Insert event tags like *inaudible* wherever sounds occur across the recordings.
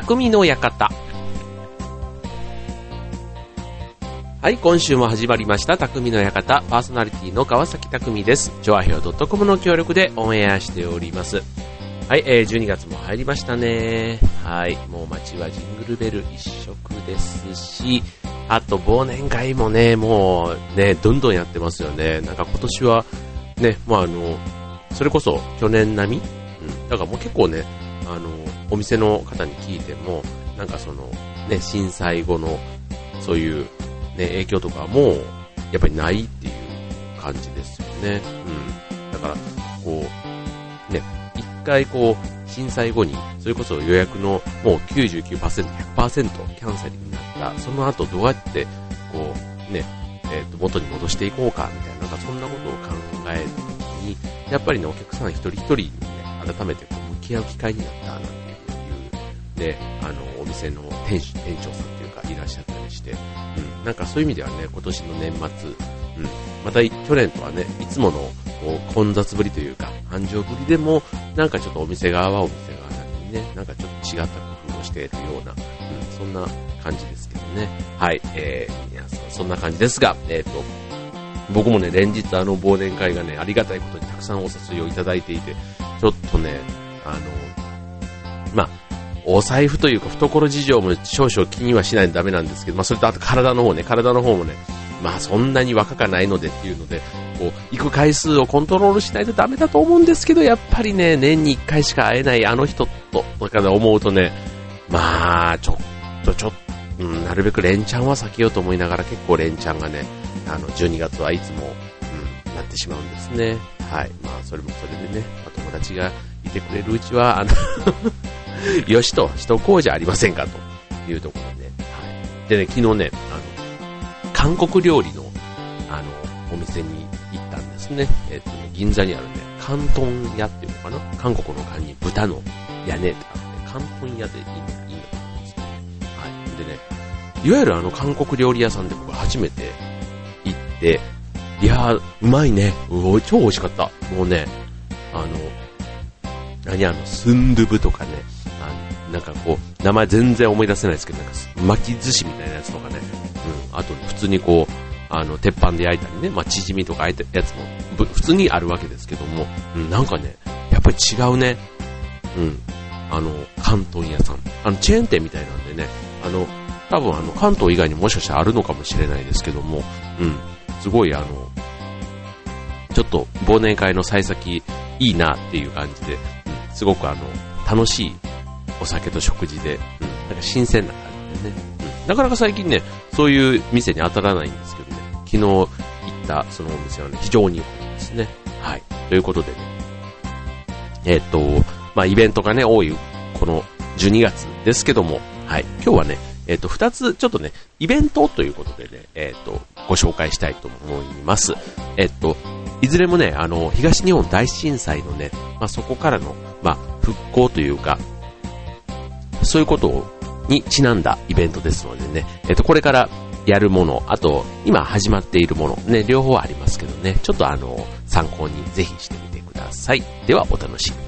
匠の館。はい、今週も始まりました、匠の館、パーソナリティの川崎匠です。ジョアヒョ .com の協力でオンエアしております。はい、えー、12月も入りましたね。はい、もう街はジングルベル一色ですし、あと忘年会もね、もうね、どんどんやってますよね。なんか今年は、ね、まああの、それこそ去年並み？うん。だからもう結構ね、あの、お店の方に聞いても、なんかその、ね、震災後の、そういう、ね、影響とかも、やっぱりないっていう感じですよね。うん。だから、こう、ね、一回こう、震災後に、それこそ予約のもう99%、100%キャンセルになった、その後どうやって、こう、ね、えっ、ー、と、元に戻していこうか、みたいな、なんかそんなことを考えるときに、やっぱりね、お客さん一人一人にね、改めてこう向き合う機会になった、なん、ね、あの、お店の店主、店長さんというか、いらっしゃったりして、うん、なんかそういう意味ではね、今年の年末、うん、また去年とはね、いつものこう混雑ぶりというか、繁盛ぶりでも、なんかちょっとお店側はお店側なりにね、なんかちょっと違った工夫をしているような、うん、そんな感じですけどね。はい、えー、皆さんそんな感じですが、えっ、ー、と、僕もね、連日あの忘年会がね、ありがたいことにたくさんお誘いをいただいていて、ちょっとね、あの、まあ、お財布というか懐事情も少々気にはしないとダメなんですけど、まあそれとあと体の方ね、体の方もね、まあそんなに若かないのでっていうので、こう、行く回数をコントロールしないとダメだと思うんですけど、やっぱりね、年に1回しか会えないあの人と、とかで思うとね、まあ、ちょっとちょっと、うん、なるべく連チャンは避けようと思いながら結構連チャンがね、あの、12月はいつも、うん、なってしまうんですね。はい。まあ、それもそれでね、ま、友達がいてくれるうちは、あの *laughs* よしと、しとこうじゃありませんか、というところで。はい。でね、昨日ね、あの、韓国料理の、あの、お店に行ったんですね、えっ、とね、銀座にあるね、広東屋っていうのかな？韓国の漢に豚の屋根ってあって、広東屋でいいのいいんだと思うんですけど、はい。でね、いわゆるあの韓国料理屋さんで僕初めて行って、いやー、うまいね。うお超美味しかった。もうね、あの、何あの、スンドゥブとかね、なんかこう、名前全然思い出せないですけど、なんか巻き寿司みたいなやつとかね、うん、あと普通にこう、あの、鉄板で焼いたりね、まあ、チヂミとか焼いたやつも、普通にあるわけですけども、うん、なんかね、やっぱり違うね。うん。あの、関東屋さん。あの、チェーン店みたいなんでね、あの、多分あの、関東以外にもしかしたらあるのかもしれないですけども、うん。すごいあの、ちょっと忘年会の幸先いいなっていう感じで、うん、すごくあの、楽しいお酒と食事で、うん、なんか新鮮な感じでね、うん。なかなか最近ね、そういう店に当たらないんですけどね、昨日行ったそのお店はね、非常に良かったですね。はい。ということでね、えー、っと、まあ、イベントがね、多い、この12月ですけども、はい。今日はね、えっと、二つ、ちょっとね、イベントということでね、えっと、ご紹介したいと思います。えっと、いずれもね、あの、東日本大震災のね、まあ、そこからの、まあ、復興というか、そういうことにちなんだイベントですのでね、えっと、これからやるもの、あと、今始まっているもの、ね、両方ありますけどね、ちょっとあの、参考にぜひしてみてください。では、お楽しみに。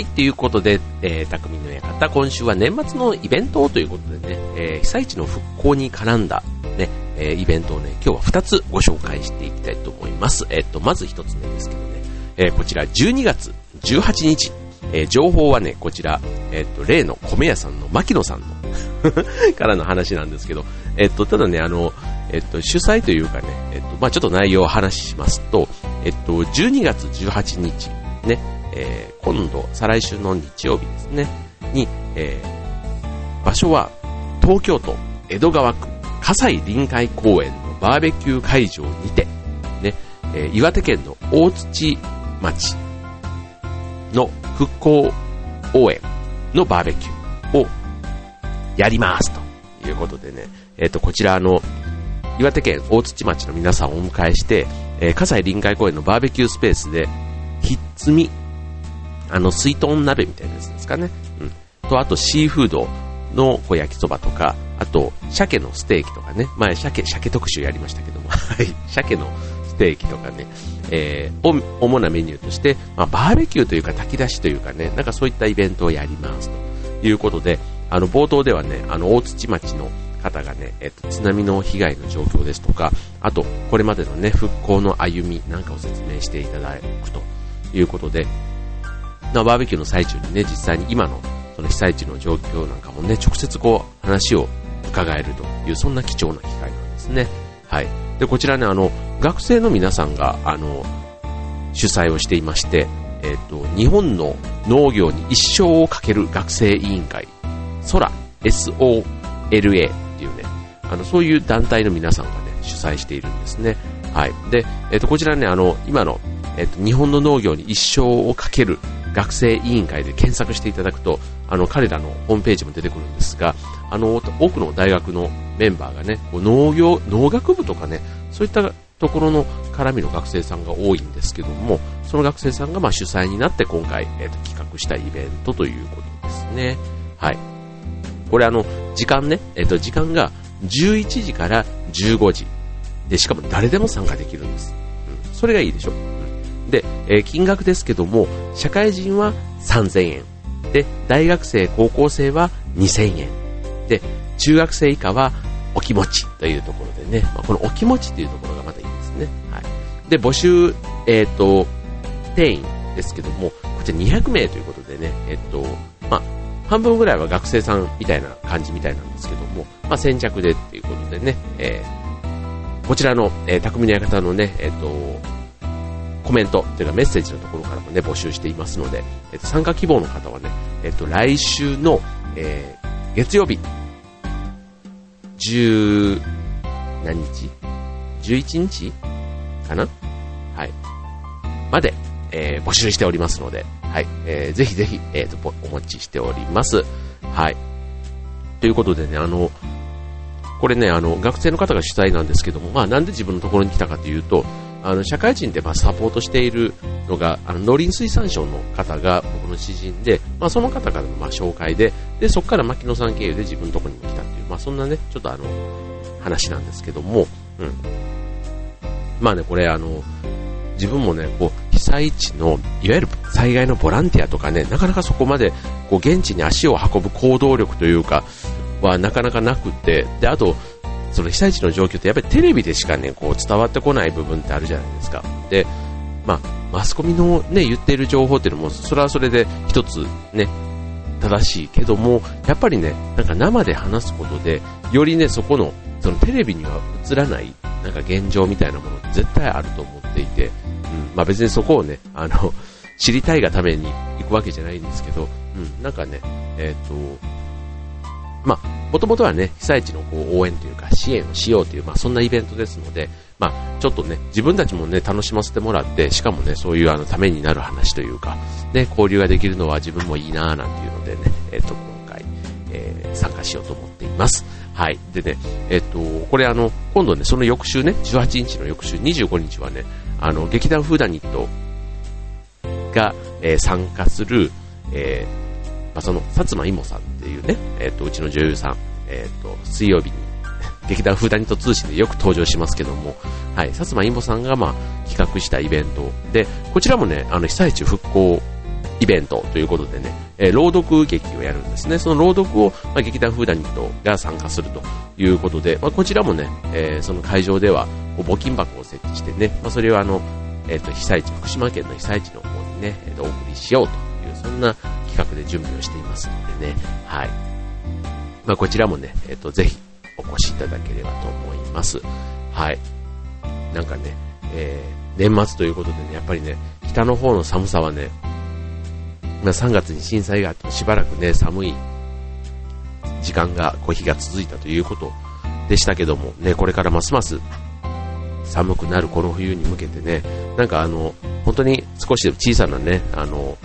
はい、ということで、えー、匠の館、今週は年末のイベントということでね、えー、被災地の復興に絡んだ、ね、えー、イベントをね、今日は2つご紹介していきたいと思います。えっ、と、まず1つ目ですけどね、えー、こちら12月18日、えー、情報はね、こちら、えっ、と、例の米屋さんの牧野さんの *laughs* からの話なんですけど、えっ、と、ただね、あの、えっ、と、主催というかね、えっ、と、まあちょっと内容を話しますと、えっ、と、12月18日、ね、えー、今度、再来週の日曜日ですね、に、えー、場所は東京都江戸川区葛西臨海公園のバーベキュー会場にて、ね、えー、岩手県の大土町の復興応援のバーベキューをやりますということでね、えっ、ー、と、こちらの、岩手県大土町の皆さんをお迎えして、えー、葛西臨海公園のバーベキュースペースで、ひっつみ、あの、水豚鍋みたいなやつですかね。うん。と、あとシーフードのこう焼きそばとか、あと、鮭のステーキとかね。前、鮭、鮭特集やりましたけども、*laughs* はい。鮭のステーキとかね、えー、主なメニューとして、まあ、バーベキューというか炊き出しというかね、なんかそういったイベントをやりますということで、あの、冒頭ではね、あの、大土町の方がね、えっと、津波の被害の状況ですとか、あと、これまでのね、復興の歩みなんかを説明していただくということで、バーベキューの最中にね、実際に今のその被災地の状況なんかもね、直接こう話を伺えるという、そんな貴重な機会なんですね。はい。で、こちらね、あの、学生の皆さんが、あの、主催をしていまして、えっ、と、日本の農業に一生をかける学生委員会、空、SOLA っていうね、あの、そういう団体の皆さんがね、主催しているんですね。はい。で、えっ、と、こちらね、あの、今の、えっ、と、日本の農業に一生をかける学生委員会で検索していただくと、あの、彼らのホームページも出てくるんですが、あの、多くの大学のメンバーがね、農業、農学部とかね、そういったところの絡みの学生さんが多いんですけども、その学生さんがま主催になって今回、えーと、企画したイベントということですね。はい。これあの、時間ね、えっ、と、時間が11時から15時。で、しかも誰でも参加できるんです。うん。それがいいでしょ？で、えー、金額ですけども、社会人は3000円。で、大学生、高校生は2000円。で、中学生以下はお気持ちというところでね、まあ、このお気持ちというところがまたいいですね。はい。で、募集、えっ、ー、と、定員ですけども、こちら200名ということでね、えっ、ー、と、まあ、半分ぐらいは学生さんみたいな感じみたいなんですけども、まあ、先着でっていうことでね、えー、こちらの、えー、匠の館のね、えっ、と、コメントというかメッセージのところからもね、募集していますので、えっと、参加希望の方はね、えっと、来週の、えー、月曜日、10、何日 ?11 日？かな？はい。まで、えー、募集しておりますので、はい。えー、ぜひぜひ、えー、と、お待ちしております。はい。ということでね、あの、これね、あの、学生の方が主催なんですけども、まあ、なんで自分のところに来たかというと、あの社会人でまあサポートしているのがあの農林水産省の方が僕の知人で、まあ、その方からのまあ紹介ででそこから牧野さん経由で自分のところにも来たっていう、まあ、そんなねちょっとあの話なんですけども、うん、まあねこれあの自分もねこう被災地のいわゆる災害のボランティアとかねなかなかそこまでこう現地に足を運ぶ行動力というかはなかなかなくてであとその被災地の状況ってやっぱりテレビでしかね、こう伝わってこない部分ってあるじゃないですか。で、まあ、マスコミのね、言っている情報っていうのも、それはそれで一つね、正しいけども、やっぱりね、なんか生で話すことで、よりね、そこの、そのテレビには映らない、なんか現状みたいなもの絶対あると思っていて、うん、まあ別にそこをね、あの、知りたいがために行くわけじゃないんですけど、うん、なんかね、え、ー、と、まあ、もともとはね、被災地のこう応援というか支援をしようという、まあ、そんなイベントですので、まあ、ちょっとね、自分たちもね、楽しませてもらって、しかもね、そういうあの、ためになる話というか、ね、交流ができるのは自分もいいなぁなんていうのでね、えっ、ー、と、今回、えー、参加しようと思っています。はい。でね、えっ、ー、と、これあの、今度ね、その翌週ね、18日の翌週、25日はね、あの、劇団フーダニットが、えー、参加する、えー、まあ、その、薩摩いもさんっていうね、え、ー、と、うちの女優さん、え、ー、と、水曜日に、*laughs* 劇団フーダニット通信でよく登場しますけども、はい、薩摩いもさんが、まあ、企画したイベントで、こちらもね、あの、被災地復興イベントということでね、えー、朗読劇をやるんですね。その朗読を、まあ、劇団フーダニットが参加するということで、まあ、こちらもね、えー、その会場では、募金箱を設置してね、まあ、それをあの、え、ー、と、被災地、福島県の被災地の方にね、えー、お送りしようという、そんな企画で準備をしていますのでね、はい。まあ、こちらもね、えっ、と、ぜひお越しいただければと思います。はい。なんかね、えー、年末ということでね、やっぱりね、北の方の寒さはね、まあ、3月に震災があってしばらくね、寒い時間が、こう日が続いたということでしたけども、ね、これからますます寒くなるこの冬に向けてね、なんかあの、本当に少しでも小さなね、あの、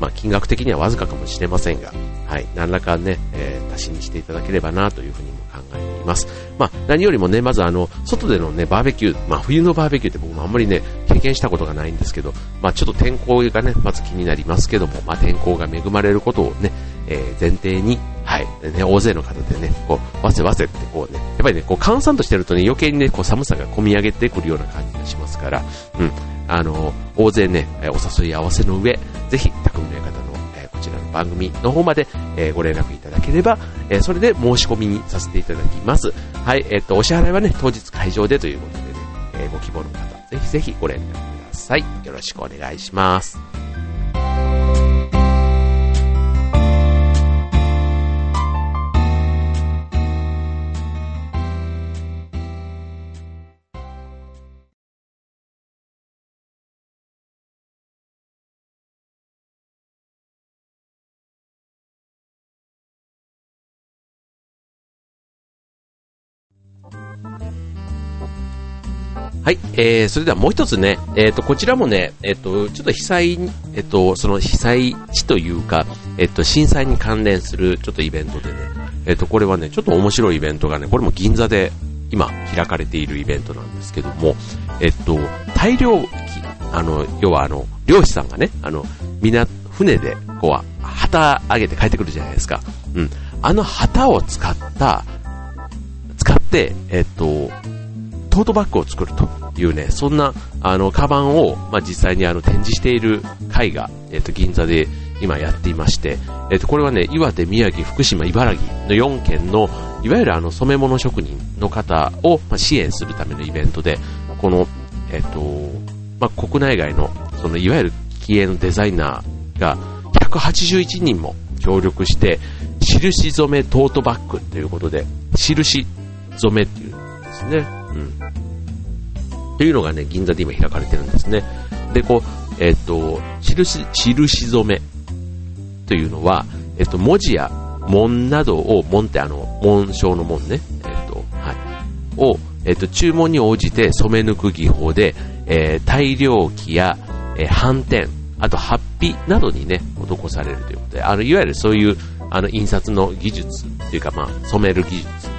まあ、金額的にはわずかかもしれませんが、はい、何らかね、えー、足しにしていただければなというふうにも考えています。まあ、何よりもね、まずあの、外でのね、バーベキュー、まあ、冬のバーベキューって僕もあんまりね、経験したことがないんですけど、まあ、ちょっと天候がね、まず気になりますけども、まあ、天候が恵まれることをね、えー、前提に、はい、ね、大勢の方でね、こう、わせわせってこうね、やっぱりね、こう、閑散としてるとね、余計にね、こう、寒さが込み上げてくるような感じがしますから、うん、あの、大勢ね、お誘い合わせの上、ぜひ、匠の館の、えこちらの番組の方まで、えご連絡いただければ、えそれで申し込みにさせていただきます。はい、えっと、お支払いはね、当日会場でということでね、えご希望の方、ぜひぜひご連絡ください。よろしくお願いします。はい、えー、それではもう一つね、えっ、ー、と、こちらもね、えっ、ー、と、ちょっと被災、えっ、ー、と、その被災地というか、えっ、と、震災に関連するちょっとイベントでね、えっ、と、これはね、ちょっと面白いイベントがね、これも銀座で今開かれているイベントなんですけども、えっと、大量機、あの、要はあの、漁師さんがね、あの、みな船で、こう、旗上げて帰ってくるじゃないですか。うん。あの旗を使った、使って、えっと、トートバッグを作るというね、そんな、あの、カバンを、まあ、実際にあの、展示している会が、えっと、銀座で今やっていまして、えっと、これはね、岩手、宮城、福島、茨城の4県の、いわゆるあの、染め物職人の方を、まあ、支援するためのイベントで、この、えっと、まあ、国内外の、その、いわゆる気鋭のデザイナーが、181人も協力して、印染めトートバッグということで、印染めっていうんですね。うん。というのがね、銀座で今開かれてるんですね。で、こう、えっ、ー、と、印、印染めというのは、えっ、ー、と、文字や文などを、文ってあの、紋章の文ね、えっ、ー、と、はい、を、えっ、と、注文に応じて染め抜く技法で、え大量機や、え斑点、あと、ハッピなどにね、施されるということで、あの、いわゆるそういう、あの、印刷の技術というか、まあ、染める技術。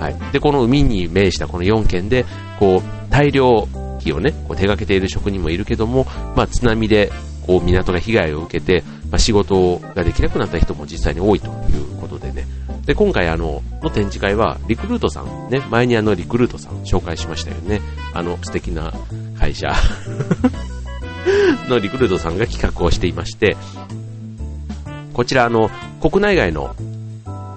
はい。で、この海に面したこの4県で、こう、大量機をね、こう手掛けている職人もいるけども、まあ、津波で、こう、港が被害を受けて、まあ、仕事ができなくなった人も実際に多いということでね。で、今回あの、の展示会は、リクルートさん、ね、前にあの、リクルートさん紹介しましたよね。あの、素敵な会社 *laughs* のリクルートさんが企画をしていまして、こちらあの、国内外の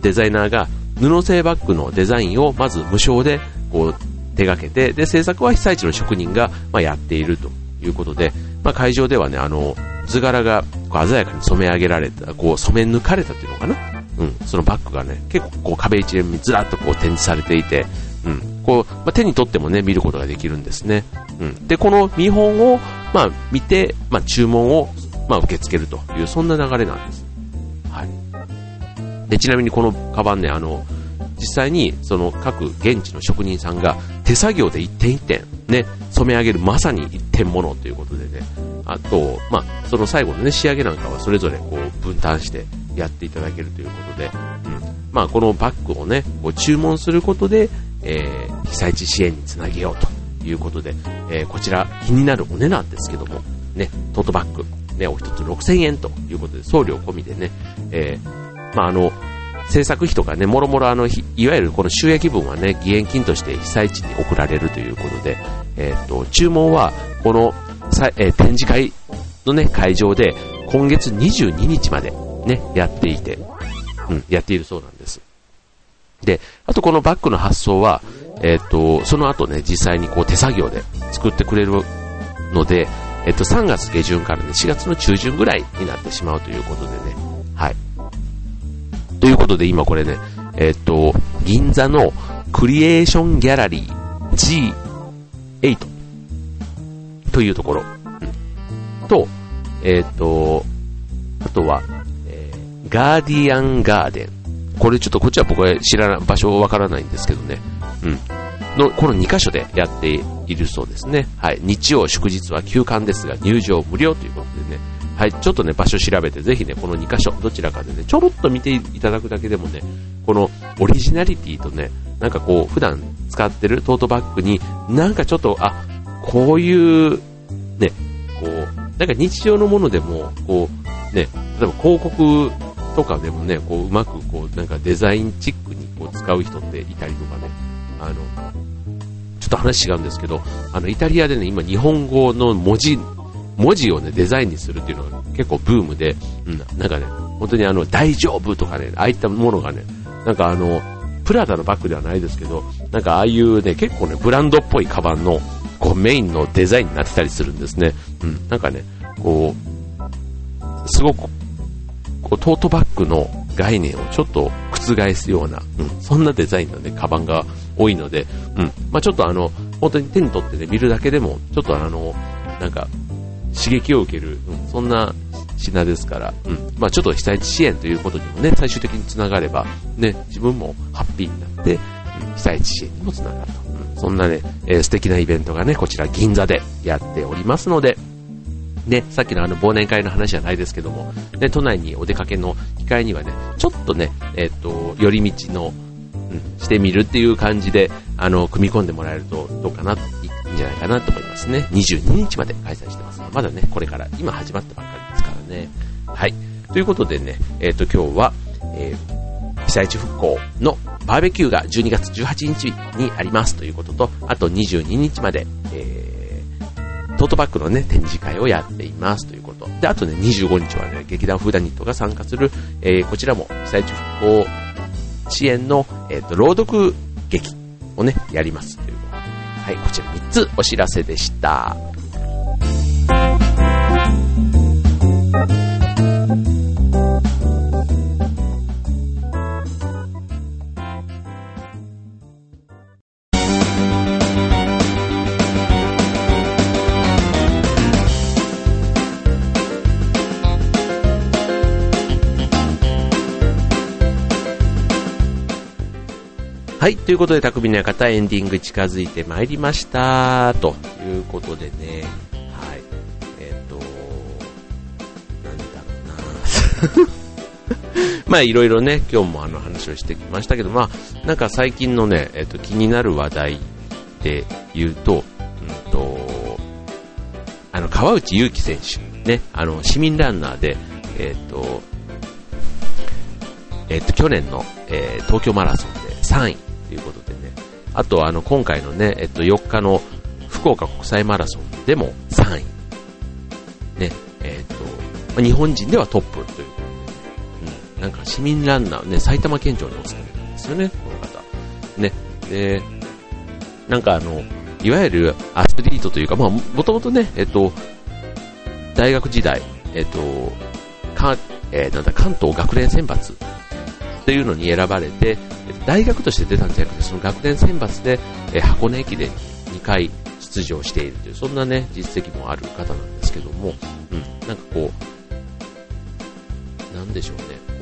デザイナーが布製バッグのデザインをまず無償でこう手掛けて、で、制作は被災地の職人が、まあ、やっているということで、まあ、会場ではね、あの、図柄がこう鮮やかに染め上げられた、こう染め抜かれたっていうのかな？うん、そのバッグがね、結構こう壁一面にずらっとこう展示されていて、うん、こう、まあ、手に取ってもね、見ることができるんですね。うん。で、この見本を、まあ、見て、まあ、注文を、まあ、受け付けるという、そんな流れなんです。で、ちなみにこのカバンね、あの、実際にその各現地の職人さんが手作業で一点一点ね、染め上げるまさに一点ものということでね、あと、まあ、その最後のね、仕上げなんかはそれぞれこう分担してやっていただけるということで、うん。まあ、このバッグをね、こう注文することで、えー、被災地支援につなげようということで、えー、こちら気になるお値段ですけども、ね、トートバッグ、ね、お一つ6000円ということで、送料込みでね、えー、まあ、あの、制作費とかね、もろもろあの、いわゆるこの収益分はね、義援金として被災地に送られるということで、えっ、と、注文は、この、えー、展示会のね、会場で、今月22日までね、やっていて、うん、やっているそうなんです。で、あとこのバッグの発送は、えっ、と、その後ね、実際にこう手作業で作ってくれるので、えっ、と、3月下旬からね、4月の中旬ぐらいになってしまうということでね、はい。ということで今これね、えっ、と、銀座のクリエーションギャラリー G8 というところ、うん、と、えっ、と、あとは、えー、ガーディアンガーデン。これちょっとこっちは僕は知らない、場所わからないんですけどね。うん。の、この2箇所でやっているそうですね。はい。日曜祝日は休館ですが入場無料ということでね。はい、ちょっとね、場所調べて、ぜひね、この2箇所、どちらかでね、ちょろっと見ていただくだけでもね、このオリジナリティとね、なんかこう、普段使ってるトートバッグに、なんかちょっと、あ、こういう、ね、こう、なんか日常のものでも、こう、ね、例えば広告とかでもね、こう、うまくこう、なんかデザインチックにこう使う人っていたりとかね、あの、ちょっと話違うんですけど、あの、イタリアでね、今日本語の文字文字をね、デザインにするっていうのが結構ブームで、うん、なんかね、本当にあの、大丈夫とかね、ああいったものがね、なんかあの、プラダのバッグではないですけど、なんかああいうね、結構ね、ブランドっぽいカバンの、こう、メインのデザインになってたりするんですね。うん、なんかね、こう、すごく、こう、トートバッグの概念をちょっと覆すような、うん、そんなデザインのね、カバンが多いので、うん、まあちょっとあの、本当に手に取ってね、見るだけでも、ちょっとあの、なんか、刺激を受ける、うん、そんな品ですから、うん、まあちょっと被災地支援ということにもね、最終的につながれば、ね、自分もハッピーになって、うん、被災地支援にもつながると。うん、そんなね、えー、素敵なイベントがね、こちら銀座でやっておりますので、ね、さっきのあの忘年会の話じゃないですけども、ね、都内にお出かけの機会にはね、ちょっとね、えっ、ー、と、寄り道の、うん、してみるっていう感じで、あの、組み込んでもらえるとどうかな、いいんじゃないかなと思いますね。22日まで開催してます。まだね、これから今始まったばっかりですからね。はい。ということでね、えっ、ー、と今日は、えー、被災地復興のバーベキューが12月18日にありますということと、あと22日まで、えー、トートバッグのね、展示会をやっていますということ。で、あとね、25日はね、劇団フーダニットが参加する、えー、こちらも被災地復興支援の、えっ、ー、と、朗読劇をね、やります。はい、こちら3つお知らせでした。はい。ということで、匠の館エンディング近づいてまいりました。ということでね、はい。えっ、ー、と、なんだろうな *laughs* まあ、いろいろね、今日もあの話をしてきましたけど、まあ、なんか最近のね、えっ、ー、と、気になる話題で言うと、うんと、あの、川内優輝選手、ね、あの、市民ランナーで、えっ、ー、と、えっ、と、去年の、え東京マラソンで3位ということでね、あとあの今回のね、えっと、4日の福岡国際マラソンでも3位。ね、えっと、日本人ではトップということで、うん、なんか市民ランナー、ね、埼玉県庁にお勤めなんですよね、この方。ね、で、なんかあの、いわゆるアスリートというか、まあ、もともとね、えっと、大学時代、えっと、か、えー、なんだ、関東学連選抜っていうのに選ばれて、大学として出たんじゃなくて、その学年選抜で、え箱根駅伝2回出場しているという、そんなね、実績もある方なんですけども、うん、なんかこう、なんでしょうね、こ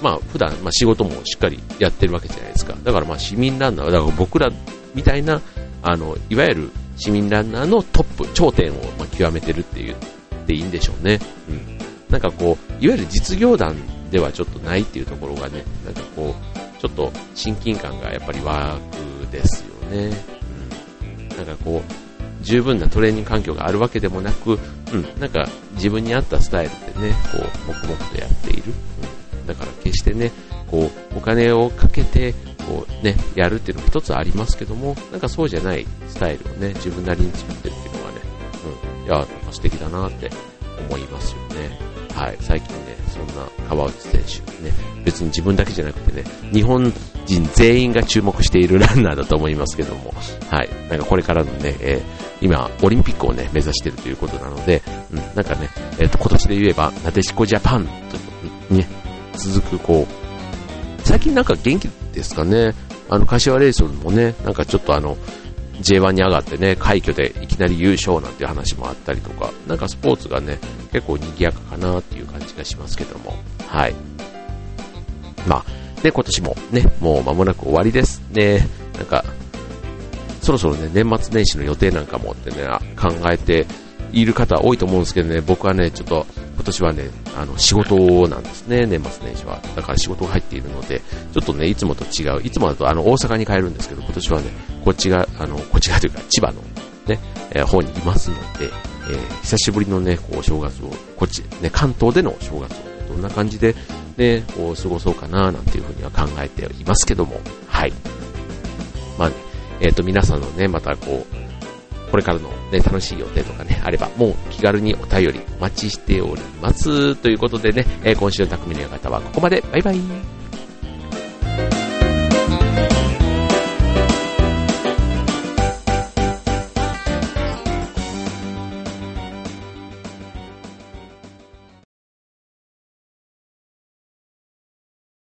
う、まあ普段、まあ仕事もしっかりやってるわけじゃないですか。だからまあ市民ランナー、だから僕らみたいな、あの、いわゆる市民ランナーのトップ、頂点をま極めてるっていう、っていいんでしょうね。うん。なんかこう、いわゆる実業団ではちょっとないっていうところがね、なんかこう、ちょっと親近感がやっぱり湧くですよね。うん。なんかこう、十分なトレーニング環境があるわけでもなく、うん、なんか自分に合ったスタイルでね、こう、黙々とやっている。うん。だから決してね、こう、お金をかけて、こうね、やるっていうのも一つありますけども、なんかそうじゃないスタイルをね、自分なりに作ってるっていうのはね、うん、いや、なんか素敵だなって思いますよね。はい、最近ね、そんな川内選手、ね、別に自分だけじゃなくてね、日本人全員が注目しているランナーだと思いますけども、はい、なんかこれからのね、えー、今、オリンピックをね、目指しているということなので、うん、なんかね、えっ、ー、と、今年で言えば、なでしこジャパンと、ね、続く、こう、最近なんか元気ですかね、あの、柏レイソンもね、なんかちょっとあの、J1 に上がってね、快挙でいきなり優勝なんていう話もあったりとか、なんかスポーツがね、結構賑やかかなって感じがしますけども、はい。まあ、で、今年もね、もう間もなく終わりです。で、なんか、そろそろね、年末年始の予定なんかもってね、考えている方多いと思うんですけどね、僕はね、ちょっと今年はね、あの、仕事なんですね、年末年始は。だから仕事が入っているので、ちょっとね、いつもと違う、いつもだとあの、大阪に帰るんですけど、今年はね、こっちが、あの、こっちがというか、千葉のね、えー、方にいますので、えー、久しぶりのね、こう、正月を、こっち、ね、関東での正月を、どんな感じで、ね、こう、過ごそうかな、なんていうふうには考えていますけども、はい。まあね、えっ、ー、と、皆さんのね、またこう、これからのね、楽しい予定とかね、あれば、もう気軽にお便りお待ちしております。ということでね、えー、今週の匠の館はここまで。バイバイ。